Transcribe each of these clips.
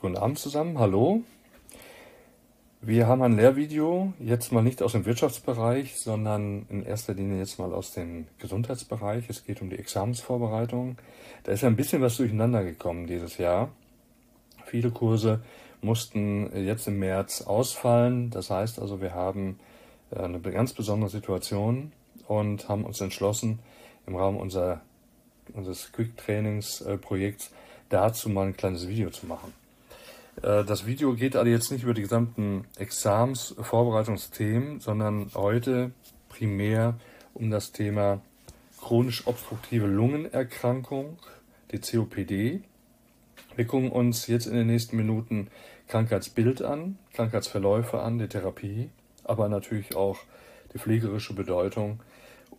Guten Abend zusammen, hallo. Wir haben ein Lehrvideo, jetzt mal nicht aus dem Wirtschaftsbereich, sondern in erster Linie jetzt mal aus dem Gesundheitsbereich. Es geht um die Examensvorbereitung. Da ist ein bisschen was durcheinander gekommen dieses Jahr. Viele Kurse mussten jetzt im März ausfallen. Das heißt also, wir haben äh, eine ganz besondere Situation und haben uns entschlossen, im Rahmen unserer, unseres Quick-Trainings-Projekts dazu mal ein kleines Video zu machen. Äh, das Video geht also jetzt nicht über die gesamten Examsvorbereitungsthemen, sondern heute primär um das Thema chronisch obstruktive Lungenerkrankung, die COPD. Wir gucken uns jetzt in den nächsten Minuten Krankheitsbild an, Krankheitsverläufe an, die Therapie, aber natürlich auch die pflegerische Bedeutung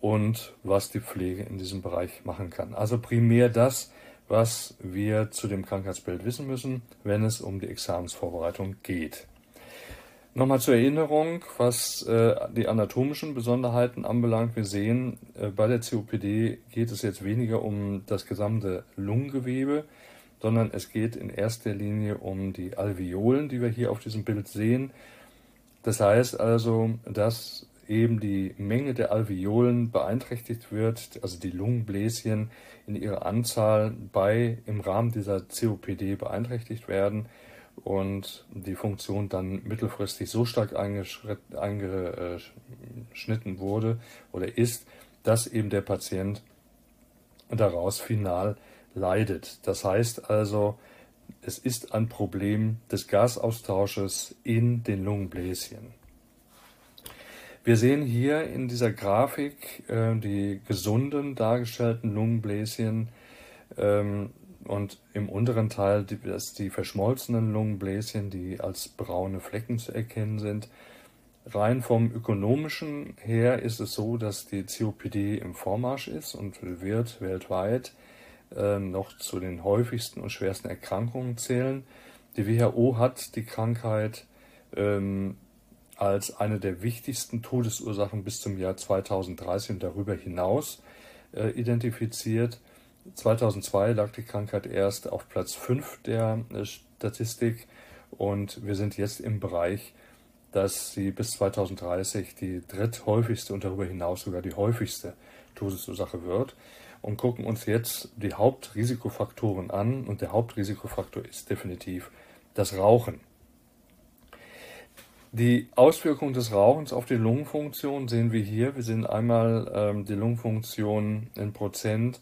und was die Pflege in diesem Bereich machen kann. Also primär das, was wir zu dem Krankheitsbild wissen müssen, wenn es um die Examensvorbereitung geht. Nochmal zur Erinnerung, was äh, die anatomischen Besonderheiten anbelangt. Wir sehen, äh, bei der COPD geht es jetzt weniger um das gesamte Lungengewebe, sondern es geht in erster Linie um die Alveolen, die wir hier auf diesem Bild sehen. Das heißt also, dass eben die Menge der Alveolen beeinträchtigt wird, also die Lungenbläschen in ihrer Anzahl bei im Rahmen dieser COPD beeinträchtigt werden und die Funktion dann mittelfristig so stark eingeschnitten wurde oder ist, dass eben der Patient daraus final leidet. Das heißt also, es ist ein Problem des Gasaustausches in den Lungenbläschen. Wir sehen hier in dieser Grafik äh, die gesunden dargestellten Lungenbläschen ähm, und im unteren Teil die, das die verschmolzenen Lungenbläschen, die als braune Flecken zu erkennen sind. Rein vom ökonomischen her ist es so, dass die COPD im Vormarsch ist und wird weltweit äh, noch zu den häufigsten und schwersten Erkrankungen zählen. Die WHO hat die Krankheit ähm, als eine der wichtigsten Todesursachen bis zum Jahr 2030 und darüber hinaus äh, identifiziert. 2002 lag die Krankheit erst auf Platz 5 der äh, Statistik und wir sind jetzt im Bereich, dass sie bis 2030 die dritthäufigste und darüber hinaus sogar die häufigste Todesursache wird und gucken uns jetzt die Hauptrisikofaktoren an und der Hauptrisikofaktor ist definitiv das Rauchen. Die Auswirkung des Rauchens auf die Lungenfunktion sehen wir hier. Wir sehen einmal ähm, die Lungenfunktion in Prozent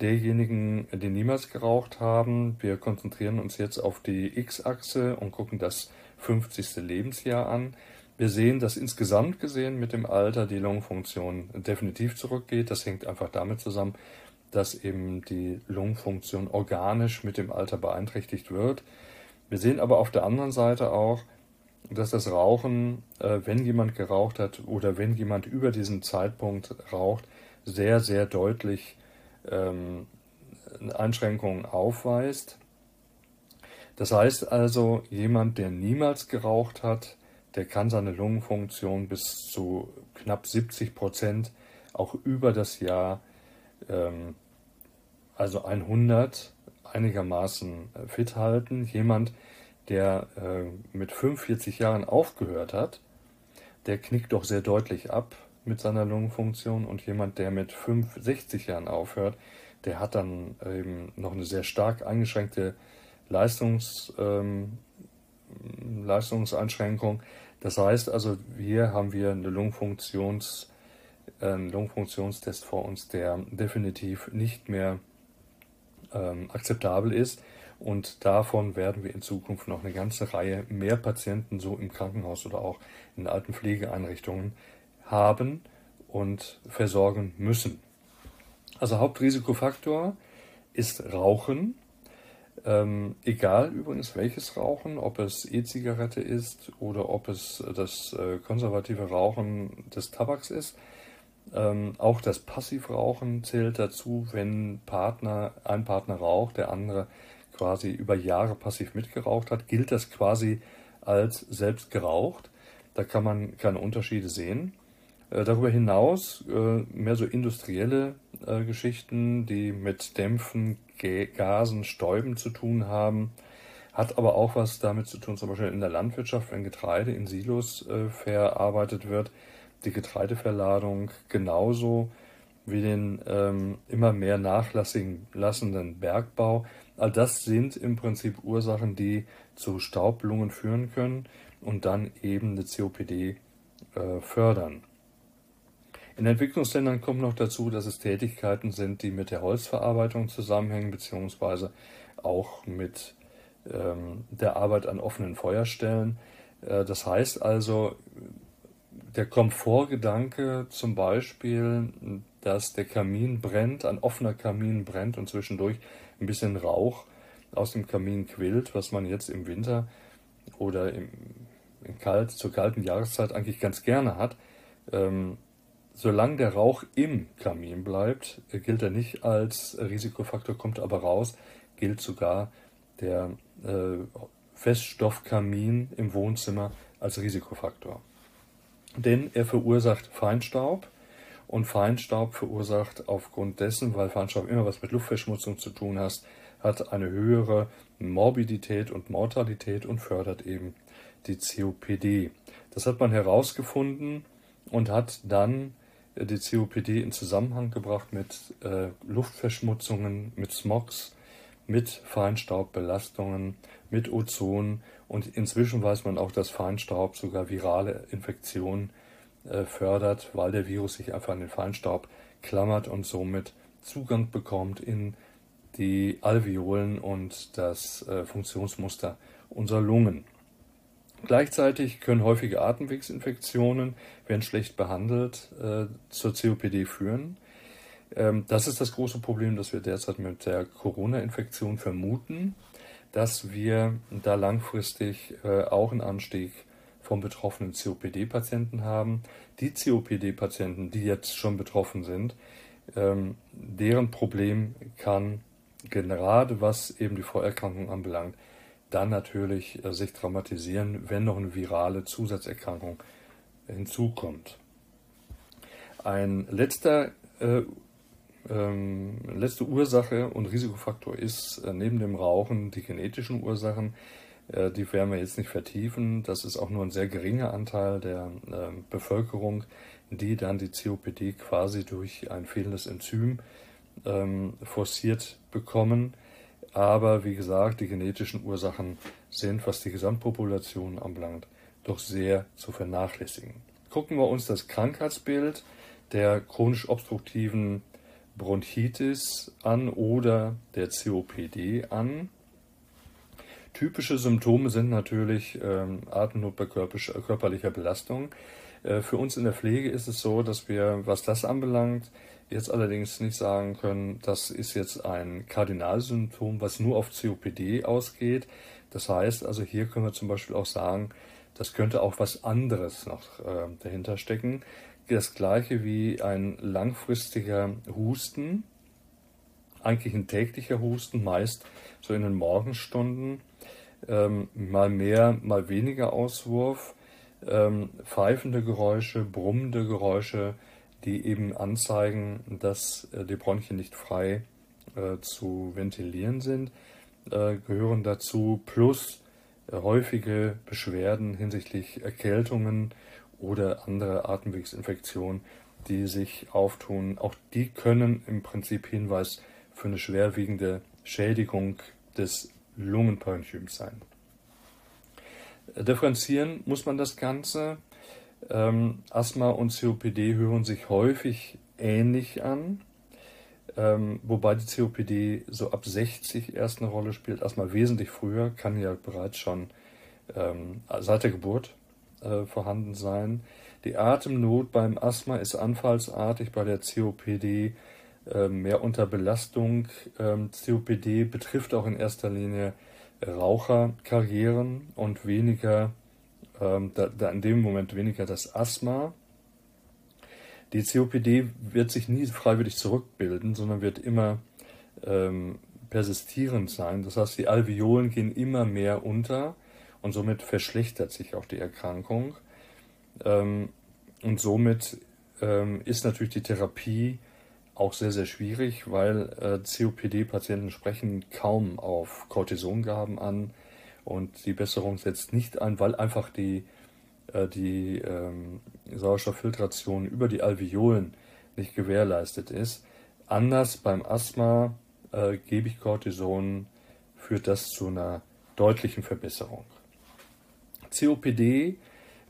derjenigen, die niemals geraucht haben. Wir konzentrieren uns jetzt auf die X-Achse und gucken das 50. Lebensjahr an. Wir sehen, dass insgesamt gesehen mit dem Alter die Lungenfunktion definitiv zurückgeht. Das hängt einfach damit zusammen, dass eben die Lungenfunktion organisch mit dem Alter beeinträchtigt wird. Wir sehen aber auf der anderen Seite auch, dass das Rauchen, äh, wenn jemand geraucht hat oder wenn jemand über diesen Zeitpunkt raucht, sehr, sehr deutlich ähm, Einschränkungen aufweist. Das heißt also, jemand, der niemals geraucht hat, der kann seine Lungenfunktion bis zu knapp 70 Prozent auch über das Jahr, ähm, also 100, einigermaßen fit halten. Jemand, der äh, mit 45 Jahren aufgehört hat, der knickt doch sehr deutlich ab mit seiner Lungenfunktion und jemand, der mit 65 Jahren aufhört, der hat dann eben noch eine sehr stark eingeschränkte Leistungs, ähm, Leistungseinschränkung. Das heißt also, hier haben wir eine Lungenfunktions, äh, einen Lungenfunktionstest vor uns, der definitiv nicht mehr ähm, akzeptabel ist. Und davon werden wir in Zukunft noch eine ganze Reihe mehr Patienten so im Krankenhaus oder auch in alten Pflegeeinrichtungen haben und versorgen müssen. Also Hauptrisikofaktor ist Rauchen. Ähm, egal übrigens welches Rauchen, ob es E-Zigarette ist oder ob es das äh, konservative Rauchen des Tabaks ist. Ähm, auch das Passivrauchen zählt dazu, wenn Partner, ein Partner raucht, der andere quasi über Jahre passiv mitgeraucht hat, gilt das quasi als selbst geraucht. Da kann man keine Unterschiede sehen. Äh, darüber hinaus äh, mehr so industrielle äh, Geschichten, die mit Dämpfen, Gasen, Stäuben zu tun haben, hat aber auch was damit zu tun, zum Beispiel in der Landwirtschaft, wenn Getreide in Silos verarbeitet wird, die Getreideverladung genauso wie den ähm, immer mehr nachlassenden Bergbau. All das sind im Prinzip Ursachen, die zu Staublungen führen können und dann eben eine COPD äh, fördern. In Entwicklungsländern kommt noch dazu, dass es Tätigkeiten sind, die mit der Holzverarbeitung zusammenhängen, beziehungsweise auch mit ähm, der Arbeit an offenen Feuerstellen. Äh, das heißt also, der Komfortgedanke zum Beispiel, dass der Kamin brennt, ein offener Kamin brennt und zwischendurch ein bisschen Rauch aus dem Kamin quillt, was man jetzt im Winter oder im, im kalt, zur kalten Jahreszeit eigentlich ganz gerne hat. Ähm, solange der Rauch im Kamin bleibt, gilt er nicht als Risikofaktor, kommt aber raus, gilt sogar der äh, Feststoffkamin im Wohnzimmer als Risikofaktor. Denn er verursacht Feinstaub und Feinstaub verursacht aufgrund dessen, weil Feinstaub immer was mit Luftverschmutzung zu tun hat, hat eine höhere Morbidität und Mortalität und fördert eben die COPD. Das hat man herausgefunden und hat dann äh, die COPD in Zusammenhang gebracht mit äh, Luftverschmutzungen, mit Smogs, mit Feinstaubbelastungen, mit Ozon und inzwischen weiß man auch, dass Feinstaub sogar virale Infektionen fördert, weil der Virus sich einfach an den Feinstaub klammert und somit Zugang bekommt in die Alveolen und das äh, Funktionsmuster unserer Lungen. Gleichzeitig können häufige Atemwegsinfektionen, wenn schlecht behandelt, äh, zur COPD führen. Ähm, das ist das große Problem, das wir derzeit mit der Corona-Infektion vermuten, dass wir da langfristig äh, auch einen Anstieg von betroffenen COPD-Patienten haben. Die COPD-Patienten, die jetzt schon betroffen sind, ähm, deren Problem kann gerade was eben die Vorerkrankung anbelangt, dann natürlich äh, sich dramatisieren, wenn noch eine virale Zusatzerkrankung hinzukommt. Ein letzter äh, ähm, letzte Ursache und Risikofaktor ist äh, neben dem Rauchen die genetischen Ursachen. Äh, die werden wir jetzt nicht vertiefen. Das ist auch nur ein sehr geringer Anteil der äh, Bevölkerung, die dann die COPD quasi durch ein fehlendes Enzym ähm, forciert bekommen. Aber wie gesagt, die genetischen Ursachen sind, was die Gesamtpopulation anbelangt, doch sehr zu vernachlässigen. Gucken wir uns das Krankheitsbild der chronisch obstruktiven Bronchitis an oder der COPD an. Typische Symptome sind natürlich ähm, Atemnot bei körperlicher Belastung. Äh, für uns in der Pflege ist es so, dass wir, was das anbelangt, jetzt allerdings nicht sagen können, das ist jetzt ein Kardinalsymptom, was nur auf COPD ausgeht. Das heißt also, hier können wir zum Beispiel auch sagen, das könnte auch was anderes noch äh, dahinter stecken. Das gleiche wie ein langfristiger Husten, eigentlich ein täglicher Husten, meist so in den Morgenstunden, ähm, mal mehr, mal weniger Auswurf, ähm, pfeifende Geräusche, brummende Geräusche, die eben anzeigen, dass äh, die Bronchien nicht frei äh, zu ventilieren sind, äh, gehören dazu, plus äh, häufige Beschwerden hinsichtlich Erkältungen oder andere Atemwegsinfektionen, die sich auftun. Auch die können im Prinzip Hinweis für eine schwerwiegende Schädigung des Lungenparenchyms sein. Äh, differenzieren muss man das Ganze ähm, Asthma und COPD hören sich häufig ähnlich an, ähm, wobei die COPD so ab 60 erst eine Rolle spielt. Asthma wesentlich früher, kann ja bereits schon ähm, seit der Geburt äh, vorhanden sein. Die Atemnot beim Asthma ist anfallsartig, bei der COPD mehr unter Belastung. Ähm, COPD betrifft auch in erster Linie Raucherkarrieren und weniger ähm, in dem Moment weniger das Asthma. Die COPD wird sich nie freiwillig zurückbilden, sondern wird immer ähm, persistierend sein. Das heißt, die Alveolen gehen immer mehr unter und somit verschlechtert sich auch die Erkrankung. Ähm, und somit ähm, ist natürlich die Therapie auch sehr, sehr schwierig, weil äh, COPD-Patienten sprechen kaum auf Cortisongaben an Und die Besserung setzt nicht ein, weil einfach die, äh, die ähm, Sauerstofffiltration über die Alveolen nicht gewährleistet ist. Anders beim Asthma äh, gebe ich Cortison, führt das zu einer deutlichen Verbesserung. COPD,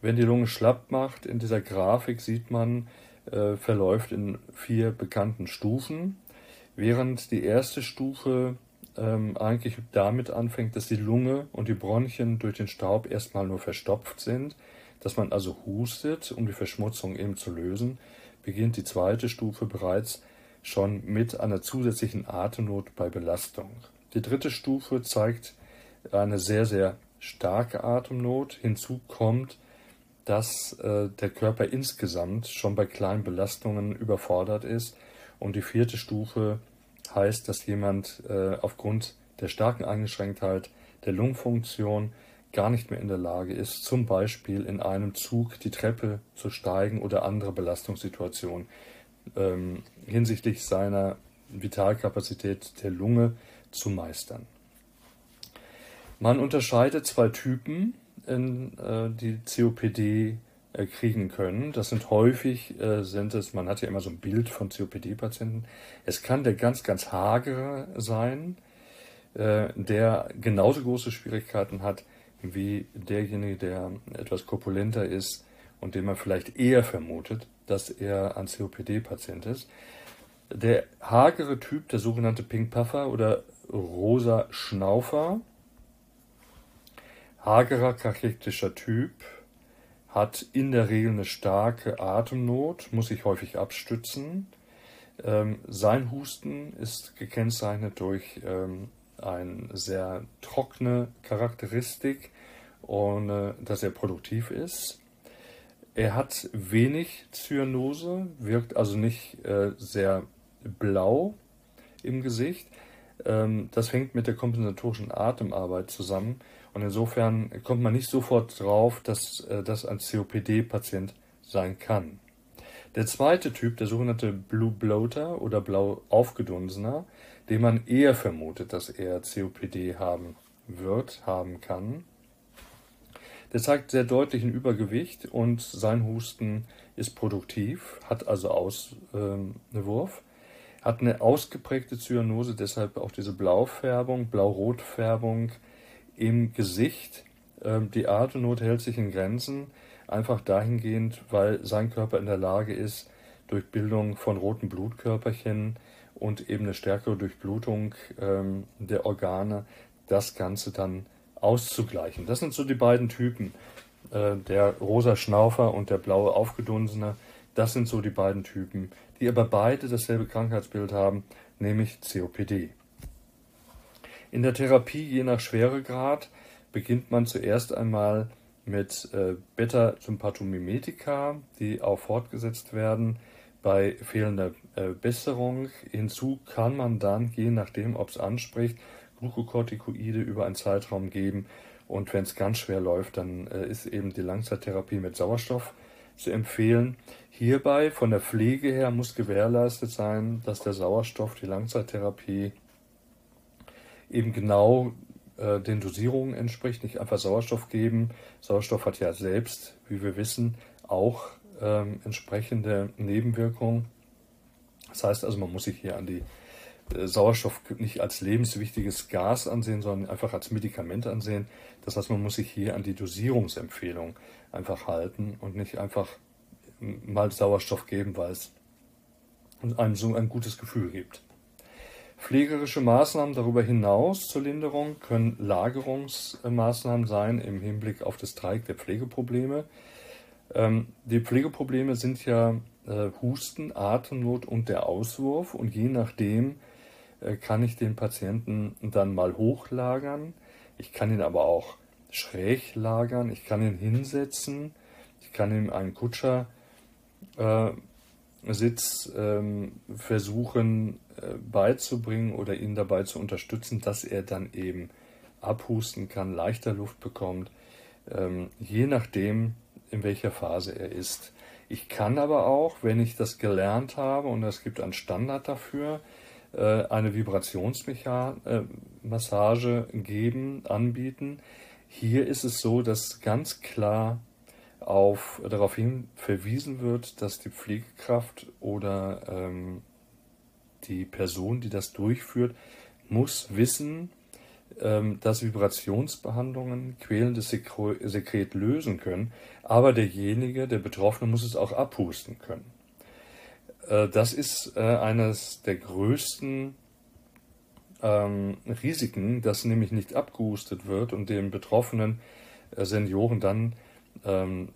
wenn die Lunge schlapp macht, in dieser Grafik sieht man, äh, verläuft in vier bekannten Stufen, während die erste Stufe ähm, eigentlich damit anfängt, dass die Lunge und die Bronchien durch den Staub erstmal nur verstopft sind, dass man also hustet, um die Verschmutzung eben zu lösen, beginnt die zweite Stufe bereits schon mit einer zusätzlichen Atemnot bei Belastung. Die dritte Stufe zeigt eine sehr, sehr starke Atemnot. Hinzu kommt, dass äh, der Körper insgesamt schon bei kleinen Belastungen überfordert ist. Und die vierte Stufe heißt, dass jemand äh, aufgrund der starken Eingeschränktheit der Lungenfunktion gar nicht mehr in der Lage ist, zum Beispiel in einem Zug die Treppe zu steigen oder andere Belastungssituationen ähm, hinsichtlich seiner Vitalkapazität der Lunge zu meistern. Man unterscheidet zwei Typen, in, äh, die COPD äh, kriegen können. Das sind häufig, äh, sind es, man hat ja immer so ein Bild von COPD-Patienten. Es kann der ganz, ganz hagere sein, äh, der genauso große Schwierigkeiten hat wie derjenige, der etwas korpulenter ist und den man vielleicht eher vermutet, dass er ein COPD-Patient ist. Der hagere Typ, der sogenannte Pink Puffer oder rosa Schnaufer, hagerer kachektischer Typ, hat in der Regel eine starke Atemnot, muss sich häufig abstützen. Ähm, sein Husten ist gekennzeichnet durch ähm, eine sehr trockene Charakteristik, ohne dass er produktiv ist. Er hat wenig Zyanose, wirkt also nicht äh, sehr blau im Gesicht. Ähm, das hängt mit der kompensatorischen Atemarbeit zusammen. Und insofern kommt man nicht sofort drauf, dass äh, das ein COPD-Patient sein kann. Der zweite Typ, der sogenannte Blue Bloater oder blau aufgedunsener, den man eher vermutet, dass er COPD haben wird, haben kann, der zeigt sehr deutlichen Übergewicht und sein Husten ist produktiv, hat also Auswurf, hat eine ausgeprägte Zyanose, deshalb auch diese Blaufärbung, Blau-Rot-Färbung im Gesicht. Ähm, die Atemnot hält sich in Grenzen, einfach dahingehend, weil sein Körper in der Lage ist, durch Bildung von roten Blutkörperchen und eben eine stärkere Durchblutung ähm, der Organe das Ganze dann auszugleichen. Das sind so die beiden Typen, äh, der rosa Schnaufer und der blaue Aufgedunsene. Das sind so die beiden Typen, die aber beide dasselbe Krankheitsbild haben, nämlich COPD. In der Therapie, je nach Schweregrad, beginnt man zuerst einmal mit äh, Beta-Sympathomimetika, die auch fortgesetzt werden bei fehlender äh, Besserung. Hinzu kann man dann, je nachdem, ob es anspricht, Glukokortikoide über einen Zeitraum geben. Und wenn es ganz schwer läuft, dann äh, ist eben die Langzeittherapie mit Sauerstoff zu empfehlen. Hierbei von der Pflege her muss gewährleistet sein, dass der Sauerstoff, die Langzeittherapie eben genau äh, den Dosierungen entspricht, nicht einfach Sauerstoff geben. Sauerstoff hat ja selbst, wie wir wissen, auch ähm, entsprechende Nebenwirkungen. Das heißt also, man muss sich hier an die Sauerstoff nicht als lebenswichtiges Gas ansehen, sondern einfach als Medikament ansehen. Das heißt, man muss sich hier an die Dosierungsempfehlung einfach halten und nicht einfach mal Sauerstoff geben, weil es einem so ein gutes Gefühl gibt. Pflegerische Maßnahmen darüber hinaus zur Linderung können Lagerungsmaßnahmen sein im Hinblick auf das Dreieck der Pflegeprobleme. Ähm, die Pflegeprobleme sind ja äh, Husten, Atemnot und der Auswurf und je nachdem kann ich den Patienten dann mal hochlagern. Ich kann ihn aber auch schräg lagern. Ich kann ihn hinsetzen. Ich kann ihm einen Kutscher äh, Sitz ähm, versuchen äh, beizubringen oder ihn dabei zu unterstützen, dass er dann eben abhusten kann, leichter Luft bekommt, ähm, je nachdem, in welcher Phase er ist. Ich kann aber auch, wenn ich das gelernt habe und es gibt einen Standard dafür, äh, eine Vibrationsmassage äh, geben, anbieten. Hier ist es so, dass ganz klar auf, darauf hin verwiesen wird, dass die Pflegekraft oder ähm, die Person, die das durchführt, muss wissen, ähm, dass Vibrationsbehandlungen quälendes Sekret lösen können, aber derjenige, der Betroffene, muss es auch abhusten können. Äh, das ist äh, eines der größten ähm, Risiken, dass nämlich nicht abgehustet wird und den betroffenen äh, Senioren dann ähm,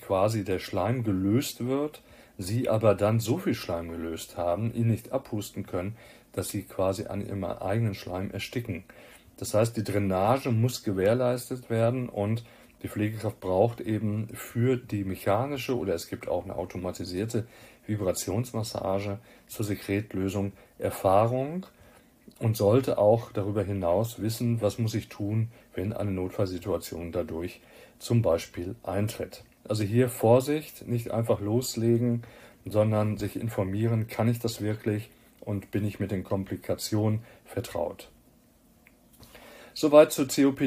quasi der Schleim gelöst wird, sie aber dann so viel Schleim gelöst haben, ihn nicht abhusten können, dass sie quasi an ihrem eigenen Schleim ersticken. Das heißt, die Drainage muss gewährleistet werden und die Pflegekraft braucht eben für die mechanische oder es gibt auch eine automatisierte Vibrationsmassage zur Sekretlösung Erfahrung und sollte auch darüber hinaus wissen, was muss ich tun, wenn eine Notfallsituation dadurch zum Beispiel eintritt. Also hier Vorsicht, nicht einfach loslegen, sondern sich informieren, kann ich das wirklich und bin ich mit den Komplikationen vertraut. Soweit zur COPD.